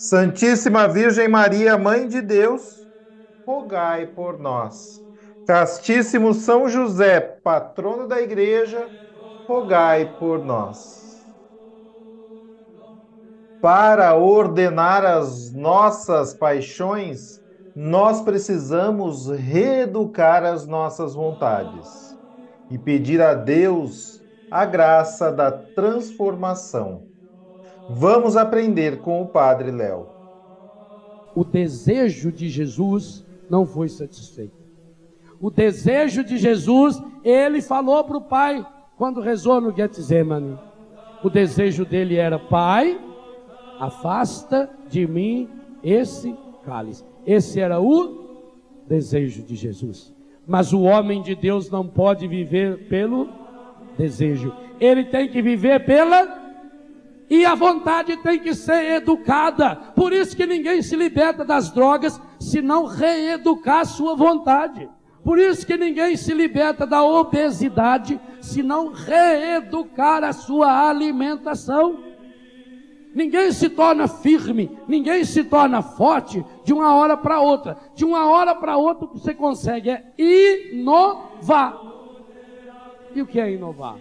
Santíssima Virgem Maria, Mãe de Deus, rogai por nós. Castíssimo São José, patrono da Igreja, rogai por nós. Para ordenar as nossas paixões, nós precisamos reeducar as nossas vontades e pedir a Deus a graça da transformação. Vamos aprender com o Padre Léo. O desejo de Jesus não foi satisfeito. O desejo de Jesus, ele falou para o Pai quando rezou no Getsemane. O desejo dele era: Pai, afasta de mim esse cálice. Esse era o desejo de Jesus. Mas o homem de Deus não pode viver pelo desejo. Ele tem que viver pela e a vontade tem que ser educada. Por isso que ninguém se liberta das drogas se não reeducar sua vontade. Por isso que ninguém se liberta da obesidade se não reeducar a sua alimentação. Ninguém se torna firme, ninguém se torna forte de uma hora para outra. De uma hora para outra o que você consegue é inovar. E o que é inovar?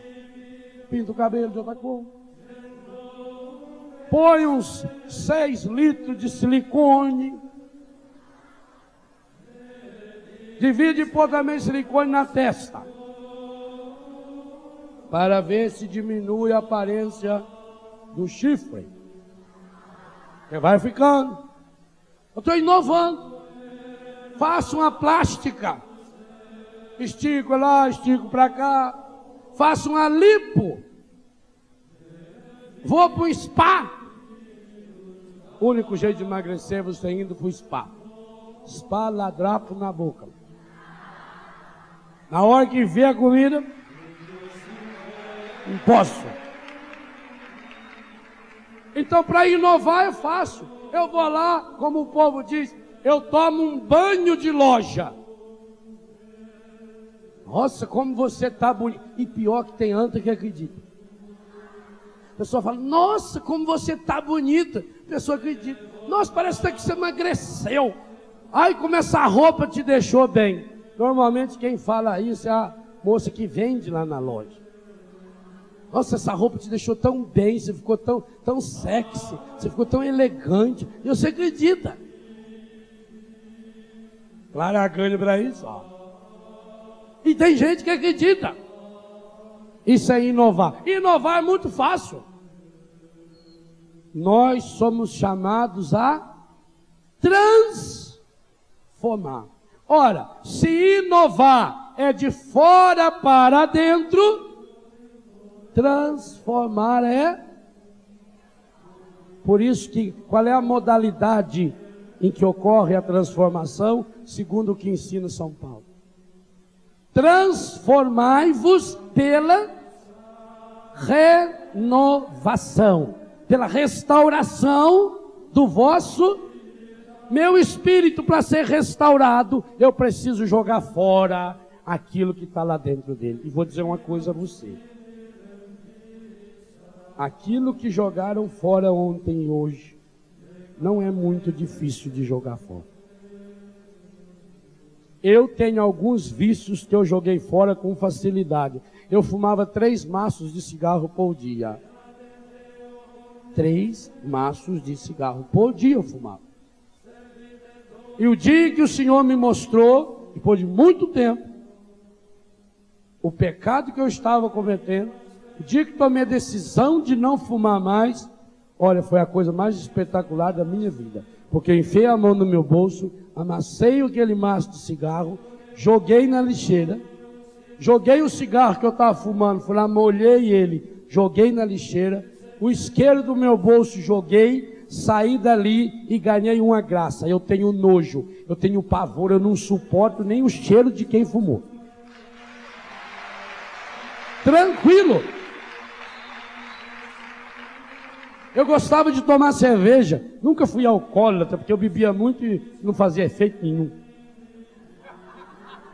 Pinta o cabelo de outra cor. Põe uns 6 litros de silicone. Divide e põe também silicone na testa. Para ver se diminui a aparência do chifre. Você vai ficando. Eu estou inovando. Faço uma plástica estico lá, estico para cá, faço uma lipo, vou para spa. O único jeito de emagrecer é você indo para o spa. Spa ladrapo na boca. Na hora que vê a comida, não posso. Então, para inovar é fácil. Eu vou lá, como o povo diz, eu tomo um banho de loja. Nossa, como você está bonito. E pior que tem anta que acredita. A pessoa fala, nossa, como você está bonita. A pessoa acredita. Nossa, parece até que você emagreceu. Ai, como essa roupa te deixou bem. Normalmente quem fala isso é a moça que vende lá na loja. Nossa, essa roupa te deixou tão bem, você ficou tão, tão sexy, você ficou tão elegante. E você acredita. Clara ganha para isso, ó. E tem gente que acredita. Isso é inovar. Inovar é muito fácil. Nós somos chamados a transformar. Ora, se inovar é de fora para dentro, transformar é. Por isso que qual é a modalidade em que ocorre a transformação, segundo o que ensina São Paulo? transformai-vos pela renovação, pela restauração do vosso meu espírito para ser restaurado, eu preciso jogar fora aquilo que está lá dentro dele. E vou dizer uma coisa a você. Aquilo que jogaram fora ontem e hoje não é muito difícil de jogar fora. Eu tenho alguns vícios que eu joguei fora com facilidade. Eu fumava três maços de cigarro por dia. Três maços de cigarro por dia eu fumava. E o dia que o Senhor me mostrou, depois de muito tempo, o pecado que eu estava cometendo, o dia que tomei a decisão de não fumar mais, olha, foi a coisa mais espetacular da minha vida. Porque eu enfiei a mão no meu bolso, amassei aquele maço de cigarro, joguei na lixeira, joguei o cigarro que eu estava fumando, fui lá, molhei ele, joguei na lixeira, o isqueiro do meu bolso joguei, saí dali e ganhei uma graça. Eu tenho nojo, eu tenho pavor, eu não suporto nem o cheiro de quem fumou. Tranquilo. Eu gostava de tomar cerveja. Nunca fui alcoólatra, porque eu bebia muito e não fazia efeito nenhum.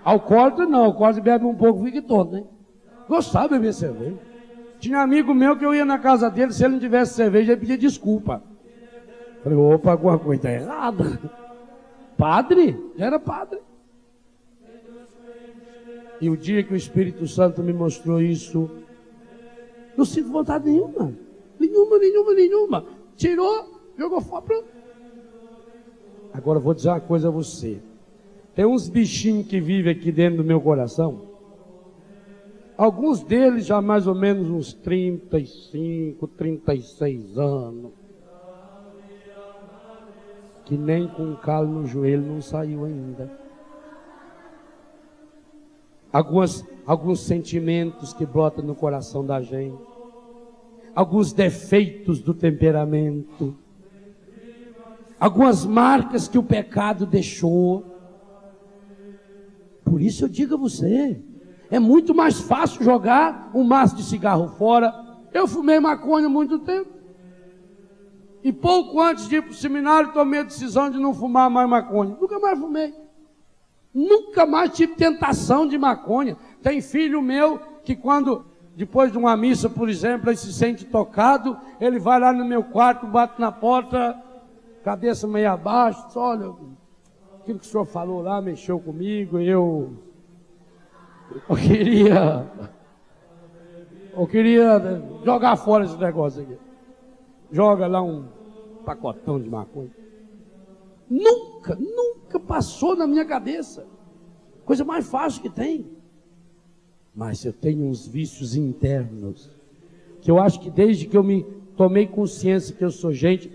Alcoólatra não, alcoólatra bebe um pouco, fica todo, né? Gostava de beber cerveja. Tinha amigo meu que eu ia na casa dele, se ele não tivesse cerveja, ele pedia desculpa. Falei, opa, alguma coisa está errada. Padre? Já era padre. E o dia que o Espírito Santo me mostrou isso, não sinto vontade nenhuma. Nenhuma, nenhuma, nenhuma. Tirou, jogou fora. Agora vou dizer uma coisa a você. Tem uns bichinhos que vivem aqui dentro do meu coração. Alguns deles já mais ou menos uns 35, 36 anos. Que nem com um calo no joelho não saiu ainda. Algumas, alguns sentimentos que brotam no coração da gente alguns defeitos do temperamento, algumas marcas que o pecado deixou. Por isso eu digo a você, é muito mais fácil jogar um maço de cigarro fora. Eu fumei maconha há muito tempo. E pouco antes de ir para o seminário, tomei a decisão de não fumar mais maconha. Nunca mais fumei. Nunca mais tive tentação de maconha. Tem filho meu que quando depois de uma missa, por exemplo, ele se sente tocado, ele vai lá no meu quarto, bate na porta, cabeça meio abaixo, diz, olha, aquilo que o senhor falou lá mexeu comigo, eu, eu queria, eu queria jogar fora esse negócio aqui. Joga lá um pacotão de maconha. Nunca, nunca passou na minha cabeça. Coisa mais fácil que tem. Mas eu tenho uns vícios internos que eu acho que desde que eu me tomei consciência que eu sou gente,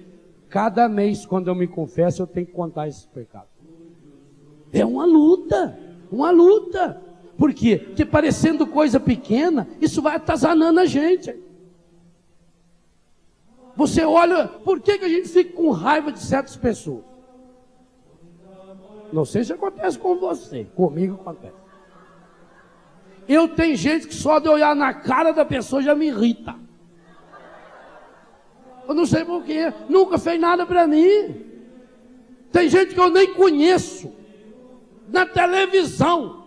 cada mês quando eu me confesso eu tenho que contar esses pecados. É uma luta, uma luta. Por quê? Porque parecendo coisa pequena, isso vai atazanando a gente. Você olha, por que, que a gente fica com raiva de certas pessoas? Não sei se acontece com você, comigo acontece. Eu tenho gente que só de olhar na cara da pessoa já me irrita. Eu não sei porquê, nunca fez nada para mim. Tem gente que eu nem conheço. Na televisão.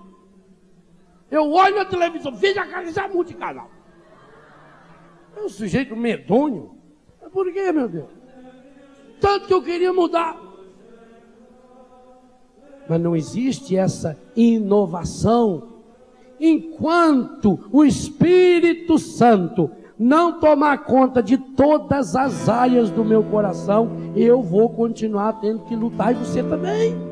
Eu olho na televisão, vejo a cara já muda de canal. É um sujeito medonho. Por quê, meu Deus? Tanto que eu queria mudar. Mas não existe essa inovação enquanto o Espírito Santo não tomar conta de todas as áreas do meu coração, eu vou continuar tendo que lutar e você também.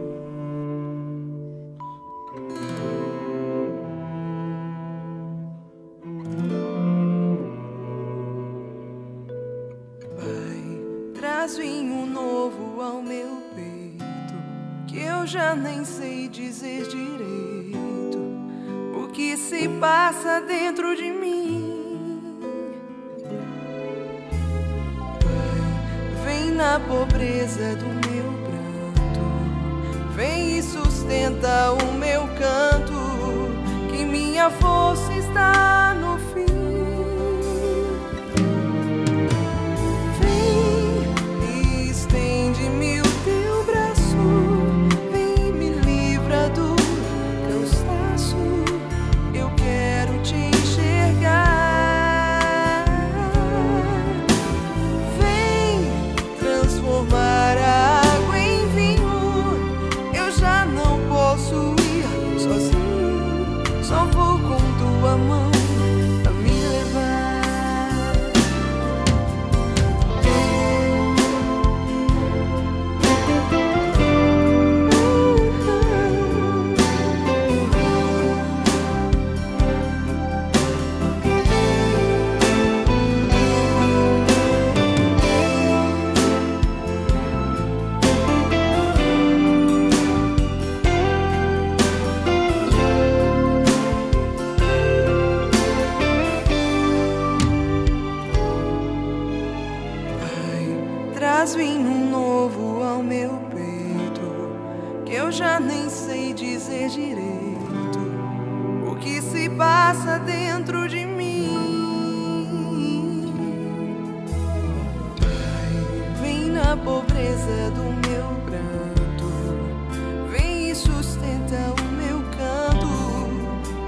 Ao meu peito, que eu já nem sei dizer direito que se passa dentro de mim. Pai, vem na pobreza do meu pranto, vem e sustenta o meu canto, que minha força está Traz vinho novo ao meu peito, que eu já nem sei dizer direito o que se passa dentro de mim. Vem na pobreza do meu pranto, vem e sustenta o meu canto,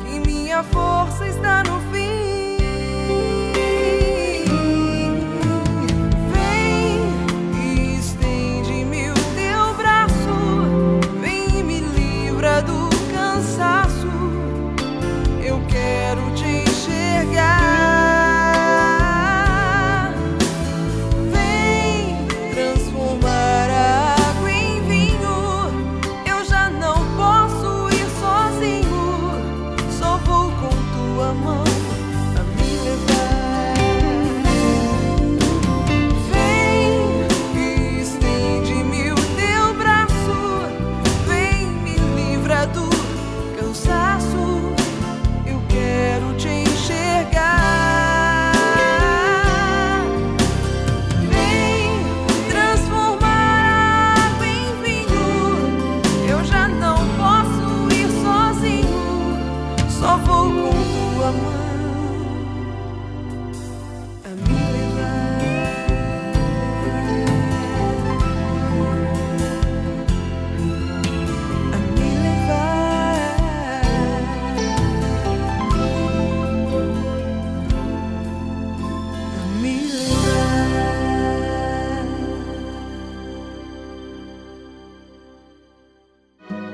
que minha força está no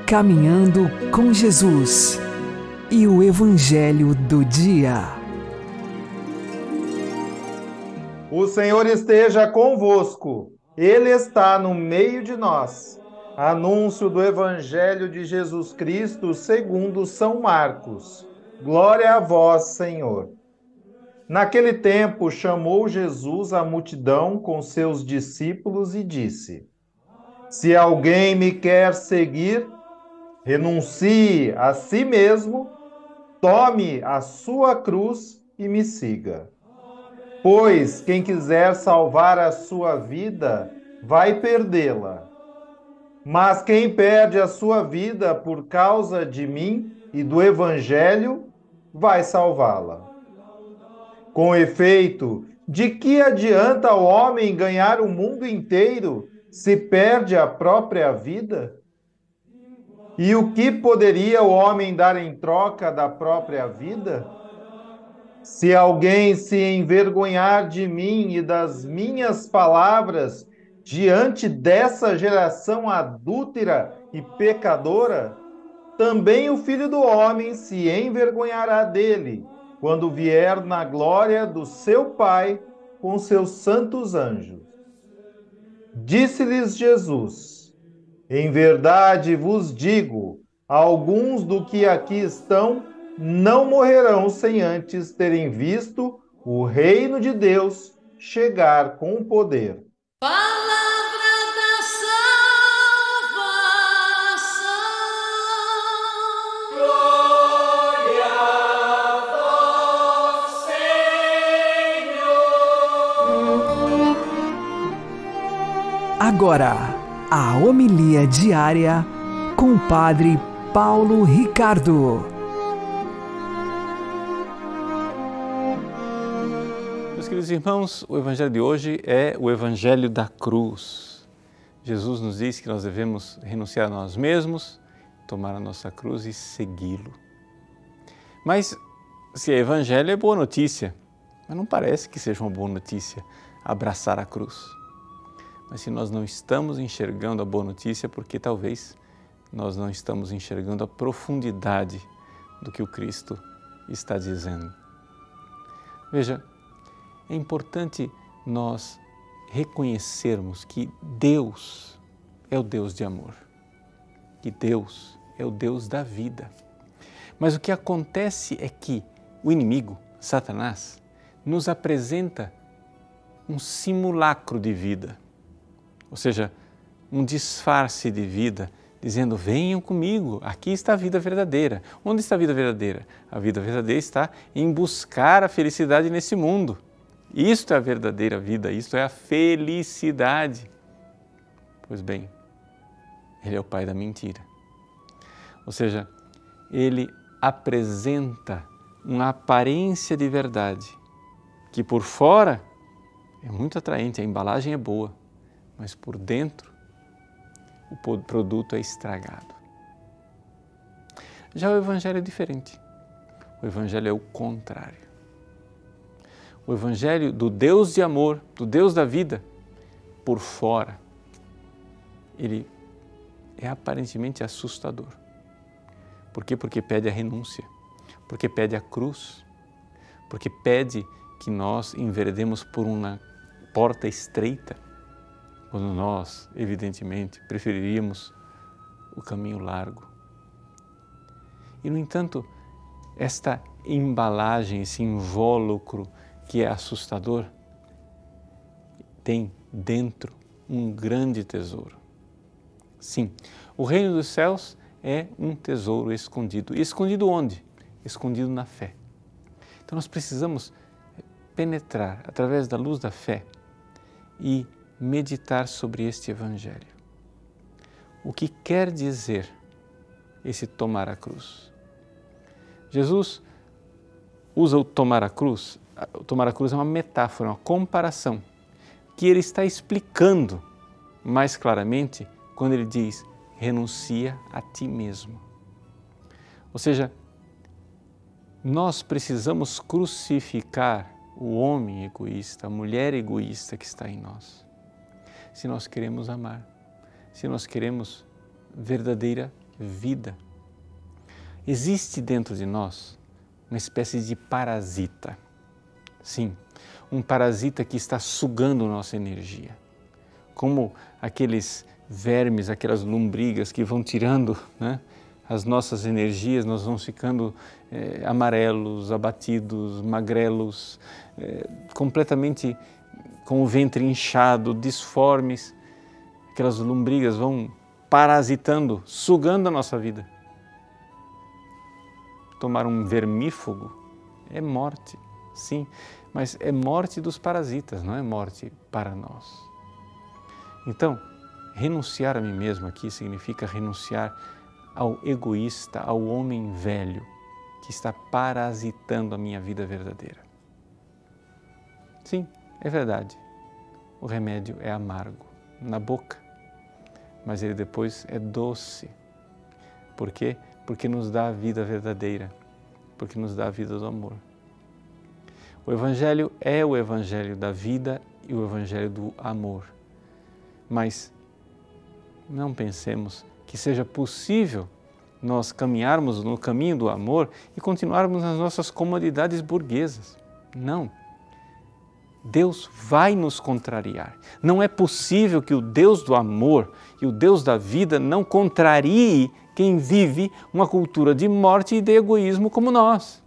Caminhando com Jesus e o Evangelho do Dia. O Senhor esteja convosco, Ele está no meio de nós. Anúncio do Evangelho de Jesus Cristo segundo São Marcos. Glória a vós, Senhor. Naquele tempo chamou Jesus a multidão com seus discípulos e disse: Se alguém me quer seguir, renuncie a si mesmo, tome a sua cruz e me siga. Pois quem quiser salvar a sua vida, vai perdê-la. Mas quem perde a sua vida por causa de mim e do Evangelho, vai salvá-la. Com efeito, de que adianta o homem ganhar o mundo inteiro se perde a própria vida? E o que poderia o homem dar em troca da própria vida? Se alguém se envergonhar de mim e das minhas palavras diante dessa geração adúltera e pecadora, também o filho do homem se envergonhará dele, quando vier na glória do seu Pai com seus santos anjos. Disse-lhes Jesus: em verdade vos digo: alguns do que aqui estão não morrerão sem antes terem visto o reino de Deus chegar com poder. Palavra da salvação. Glória a vós, Senhor. Agora a homilia diária com o Padre Paulo Ricardo. Meus queridos irmãos, o Evangelho de hoje é o Evangelho da cruz. Jesus nos diz que nós devemos renunciar a nós mesmos, tomar a nossa cruz e segui-lo. Mas se é Evangelho, é boa notícia. Mas não parece que seja uma boa notícia abraçar a cruz. Mas se nós não estamos enxergando a boa notícia, porque talvez nós não estamos enxergando a profundidade do que o Cristo está dizendo. Veja, é importante nós reconhecermos que Deus é o Deus de amor, que Deus é o Deus da vida. Mas o que acontece é que o inimigo, Satanás, nos apresenta um simulacro de vida ou seja, um disfarce de vida, dizendo: venham comigo, aqui está a vida verdadeira. Onde está a vida verdadeira? A vida verdadeira está em buscar a felicidade nesse mundo. Isto é a verdadeira vida, isto é a felicidade. Pois bem, ele é o pai da mentira. Ou seja, ele apresenta uma aparência de verdade que por fora é muito atraente, a embalagem é boa, mas por dentro o produto é estragado. Já o Evangelho é diferente. O Evangelho é o contrário. O Evangelho do Deus de amor, do Deus da vida, por fora, ele é aparentemente assustador. Por quê? Porque pede a renúncia, porque pede a cruz, porque pede que nós enveredemos por uma porta estreita, quando nós, evidentemente, preferiríamos o caminho largo. E, no entanto, esta embalagem, esse invólucro que é assustador, tem dentro um grande tesouro. Sim, o reino dos céus é um tesouro escondido. E escondido onde? Escondido na fé. Então nós precisamos penetrar através da luz da fé e meditar sobre este Evangelho. O que quer dizer esse tomar a cruz? Jesus usa o tomar a cruz, o tomar a cruz é uma metáfora, uma comparação, que ele está explicando mais claramente quando ele diz: renuncia a ti mesmo. Ou seja, nós precisamos crucificar o homem egoísta, a mulher egoísta que está em nós. Se nós queremos amar, se nós queremos verdadeira vida. Existe dentro de nós uma espécie de parasita. Sim, um parasita que está sugando nossa energia. Como aqueles vermes, aquelas lombrigas que vão tirando né, as nossas energias, nós vamos ficando é, amarelos, abatidos, magrelos, é, completamente com o ventre inchado, disformes. Aquelas lombrigas vão parasitando, sugando a nossa vida. Tomar um vermífugo é morte, sim, mas é morte dos parasitas, não é morte para nós. Então, Renunciar a mim mesmo aqui significa renunciar ao egoísta, ao homem velho que está parasitando a minha vida verdadeira. Sim, é verdade. O remédio é amargo na boca, mas ele depois é doce. Por quê? Porque nos dá a vida verdadeira, porque nos dá a vida do amor. O Evangelho é o Evangelho da vida e o Evangelho do amor. Mas não pensemos que seja possível nós caminharmos no caminho do amor e continuarmos nas nossas comodidades burguesas. Não. Deus vai nos contrariar. Não é possível que o Deus do amor e o Deus da vida não contrarie quem vive uma cultura de morte e de egoísmo como nós.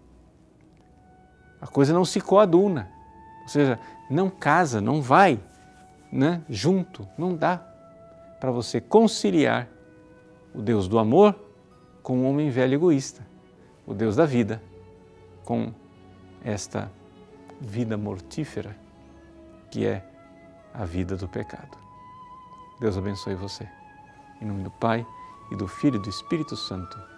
A coisa não se coaduna, ou seja, não casa, não vai né, junto, não dá para você conciliar o Deus do amor com o homem velho egoísta, o Deus da vida com esta vida mortífera que é a vida do pecado. Deus abençoe você. Em nome do Pai e do Filho e do Espírito Santo.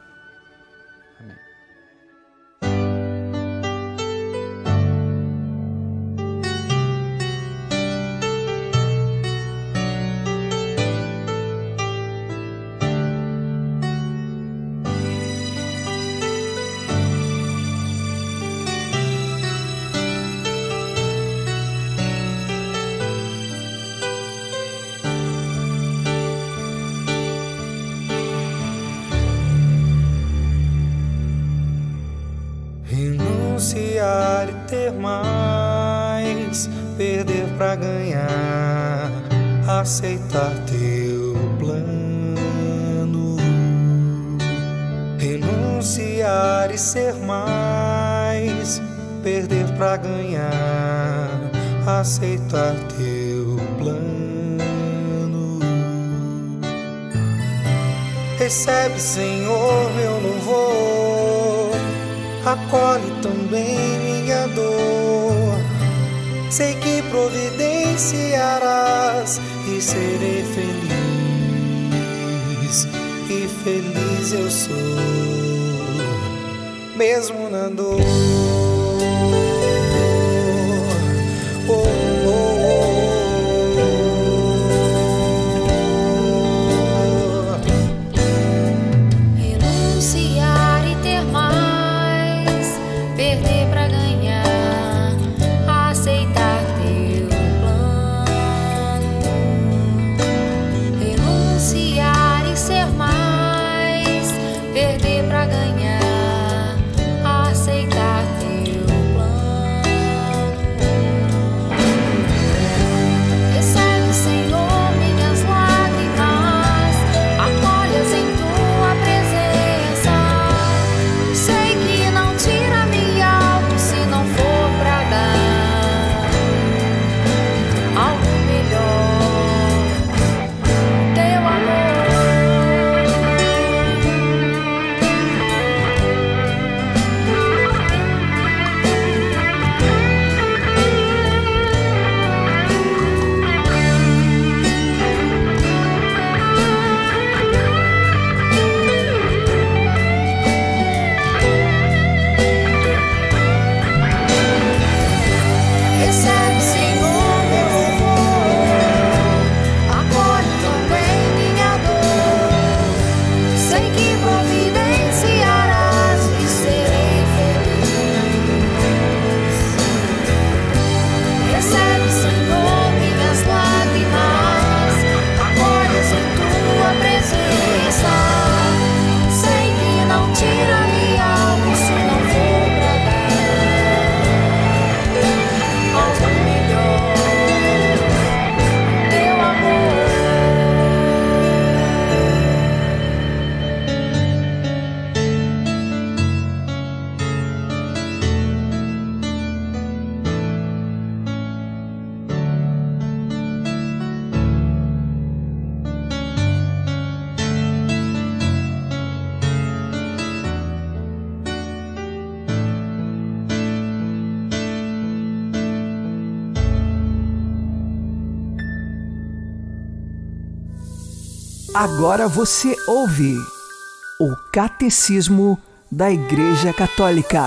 Ter mais, perder para ganhar, aceitar teu plano. Renunciar e ser mais, perder para ganhar, aceitar teu plano. Recebe, Senhor, meu louvor acolhe também. Sei que providenciarás e serei feliz. que feliz eu sou, mesmo na dor. Agora você ouve o Catecismo da Igreja Católica.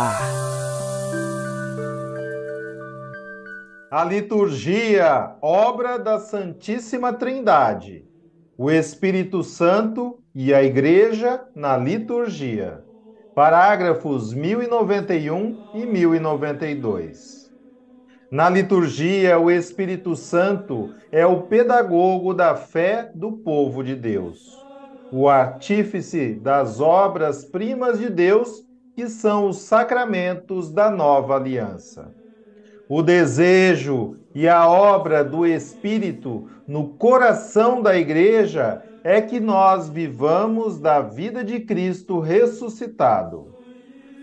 A liturgia, obra da Santíssima Trindade, o Espírito Santo e a Igreja na liturgia. Parágrafos 1091 e 1092. Na liturgia, o Espírito Santo é o pedagogo da fé do povo de Deus, o artífice das obras-primas de Deus, que são os sacramentos da nova aliança. O desejo e a obra do Espírito no coração da Igreja é que nós vivamos da vida de Cristo ressuscitado.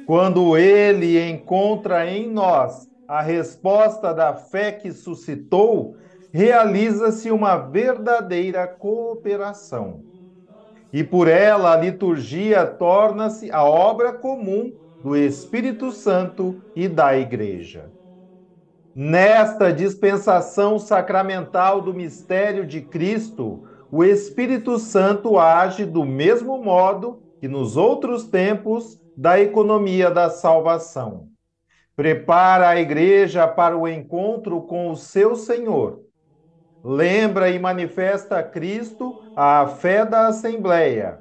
Quando ele encontra em nós a resposta da fé que suscitou, realiza-se uma verdadeira cooperação. E por ela a liturgia torna-se a obra comum do Espírito Santo e da Igreja. Nesta dispensação sacramental do mistério de Cristo, o Espírito Santo age do mesmo modo que nos outros tempos da economia da salvação Prepara a igreja para o encontro com o seu Senhor. Lembra e manifesta a Cristo a fé da Assembleia.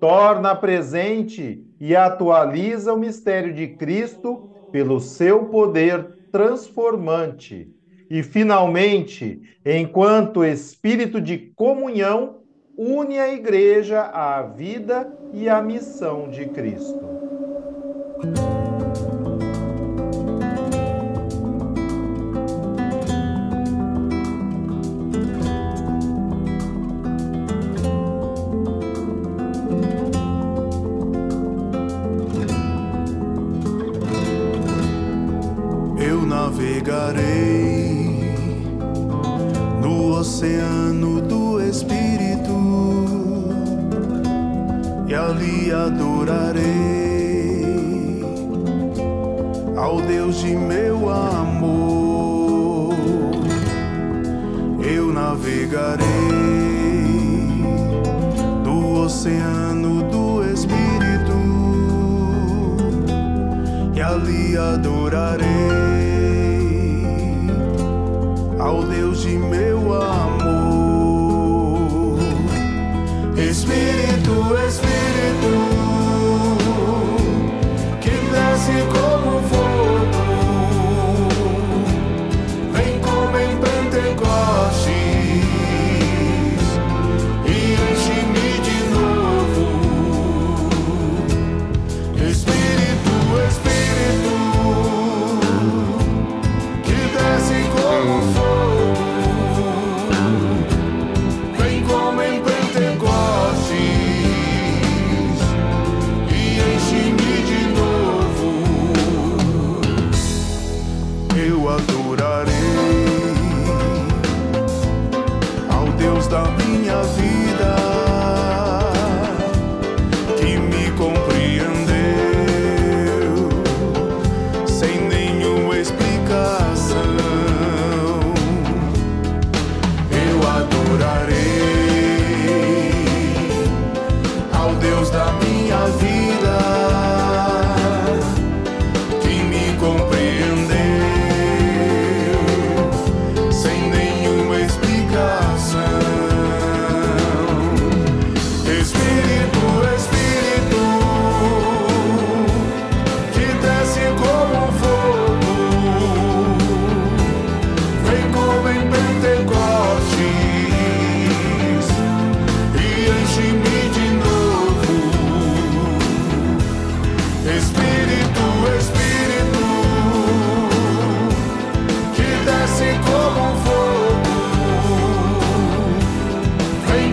Torna presente e atualiza o mistério de Cristo pelo seu poder transformante. E, finalmente, enquanto espírito de comunhão, une a igreja à vida e à missão de Cristo.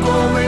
Vem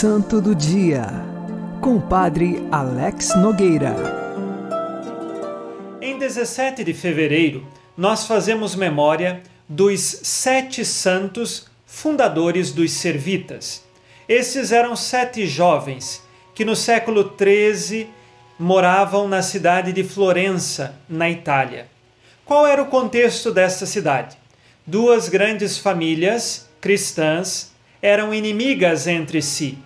Santo do Dia, com o Padre Alex Nogueira. Em 17 de fevereiro, nós fazemos memória dos sete santos fundadores dos Servitas. Esses eram sete jovens que no século XIII moravam na cidade de Florença, na Itália. Qual era o contexto desta cidade? Duas grandes famílias cristãs eram inimigas entre si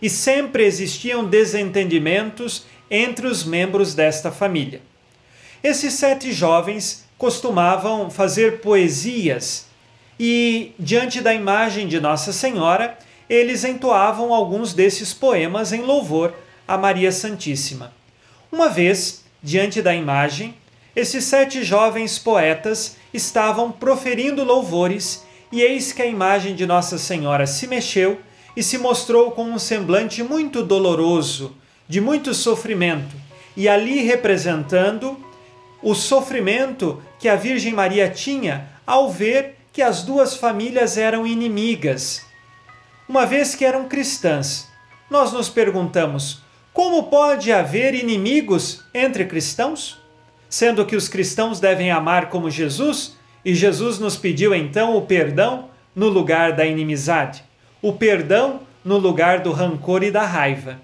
e sempre existiam desentendimentos entre os membros desta família. Esses sete jovens costumavam fazer poesias e, diante da imagem de Nossa Senhora, eles entoavam alguns desses poemas em louvor a Maria Santíssima. Uma vez, diante da imagem, esses sete jovens poetas estavam proferindo louvores e eis que a imagem de Nossa Senhora se mexeu e se mostrou com um semblante muito doloroso, de muito sofrimento, e ali representando o sofrimento que a Virgem Maria tinha ao ver que as duas famílias eram inimigas. Uma vez que eram cristãs, nós nos perguntamos: como pode haver inimigos entre cristãos? Sendo que os cristãos devem amar como Jesus, e Jesus nos pediu então o perdão no lugar da inimizade, o perdão no lugar do rancor e da raiva.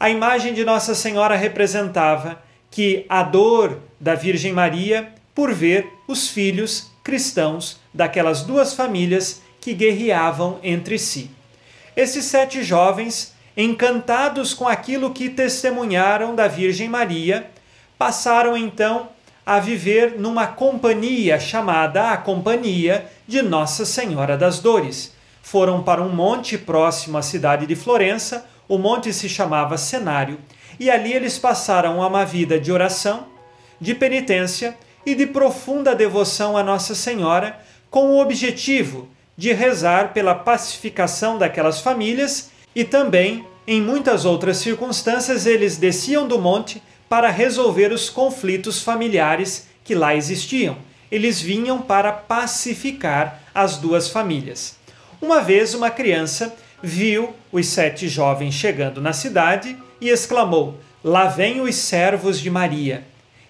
A imagem de Nossa Senhora representava que a dor da Virgem Maria por ver os filhos cristãos daquelas duas famílias que guerreavam entre si. Esses sete jovens, encantados com aquilo que testemunharam da Virgem Maria, passaram então a viver numa companhia chamada a Companhia de Nossa Senhora das Dores. Foram para um monte próximo à cidade de Florença, o monte se chamava Cenário, e ali eles passaram uma vida de oração, de penitência e de profunda devoção a Nossa Senhora, com o objetivo de rezar pela pacificação daquelas famílias e também, em muitas outras circunstâncias, eles desciam do monte para resolver os conflitos familiares que lá existiam. Eles vinham para pacificar as duas famílias. Uma vez, uma criança viu os sete jovens chegando na cidade e exclamou: Lá vem os servos de Maria.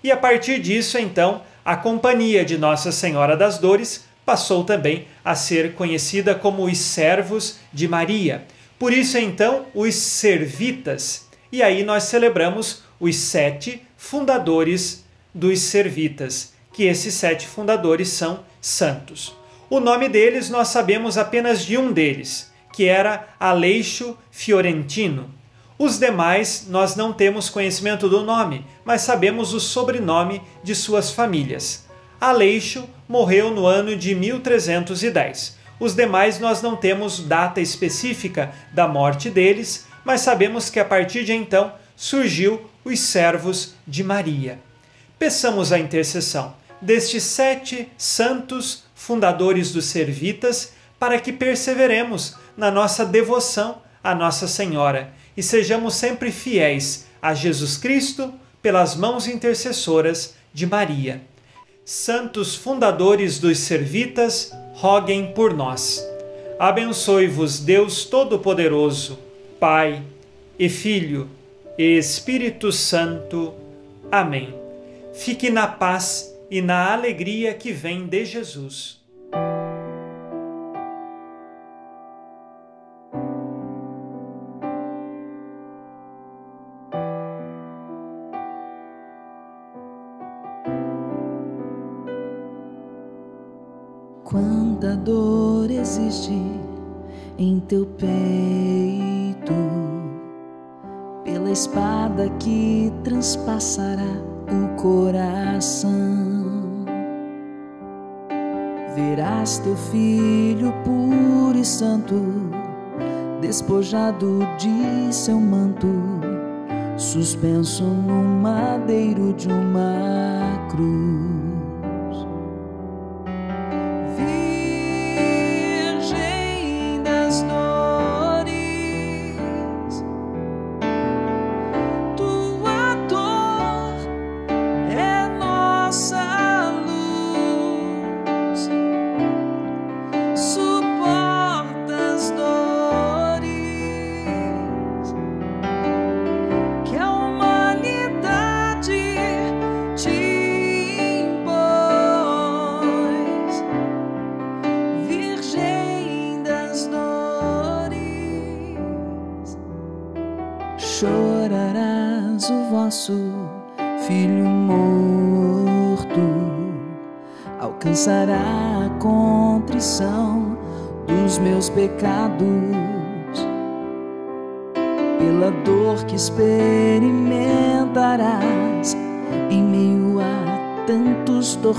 E a partir disso, então, a Companhia de Nossa Senhora das Dores passou também a ser conhecida como os servos de Maria. Por isso, então, os servitas. E aí nós celebramos os sete fundadores dos servitas, que esses sete fundadores são santos. O nome deles nós sabemos apenas de um deles, que era Aleixo Fiorentino. Os demais nós não temos conhecimento do nome, mas sabemos o sobrenome de suas famílias. Aleixo morreu no ano de 1310. Os demais nós não temos data específica da morte deles, mas sabemos que a partir de então surgiu os servos de Maria. Peçamos a intercessão destes sete santos fundadores dos servitas para que perseveremos na nossa devoção à Nossa Senhora e sejamos sempre fiéis a Jesus Cristo pelas mãos intercessoras de Maria. Santos fundadores dos servitas, roguem por nós. Abençoe-vos Deus Todo-Poderoso, Pai e Filho e Espírito Santo. Amém. Fique na paz e na alegria que vem de Jesus. Quanta dor existe em teu peito, pela espada que transpassará o coração. Verás teu filho puro e santo, despojado de seu manto, suspenso no madeiro de uma cruz.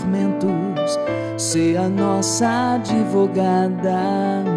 Tormentos, a nossa advogada.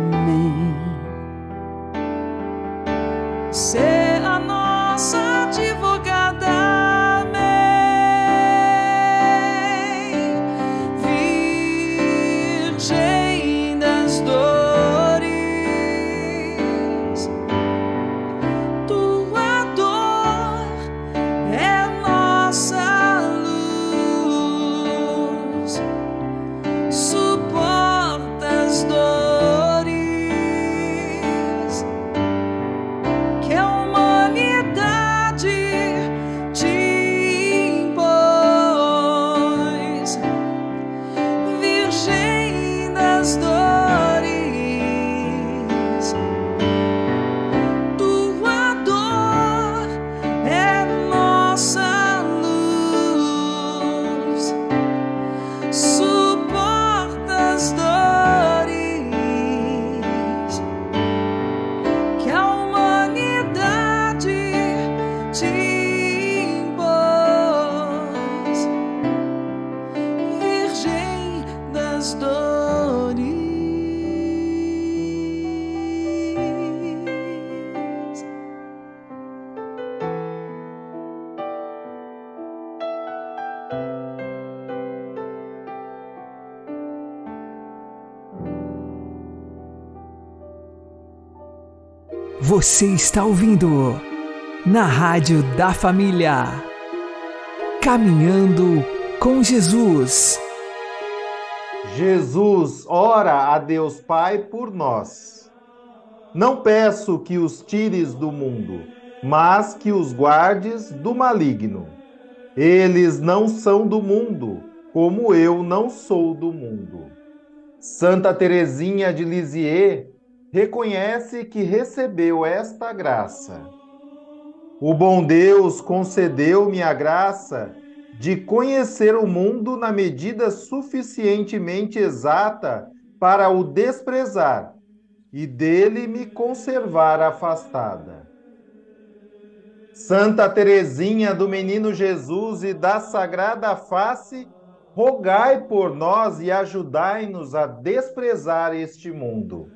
Você está ouvindo na Rádio da Família. Caminhando com Jesus. Jesus ora a Deus Pai por nós. Não peço que os tires do mundo, mas que os guardes do maligno. Eles não são do mundo, como eu não sou do mundo. Santa Teresinha de Lisieux reconhece que recebeu esta graça. O bom Deus concedeu-me a graça de conhecer o mundo na medida suficientemente exata para o desprezar e dele me conservar afastada. Santa Teresinha do Menino Jesus e da Sagrada Face, rogai por nós e ajudai-nos a desprezar este mundo.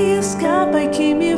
Que escapa e que me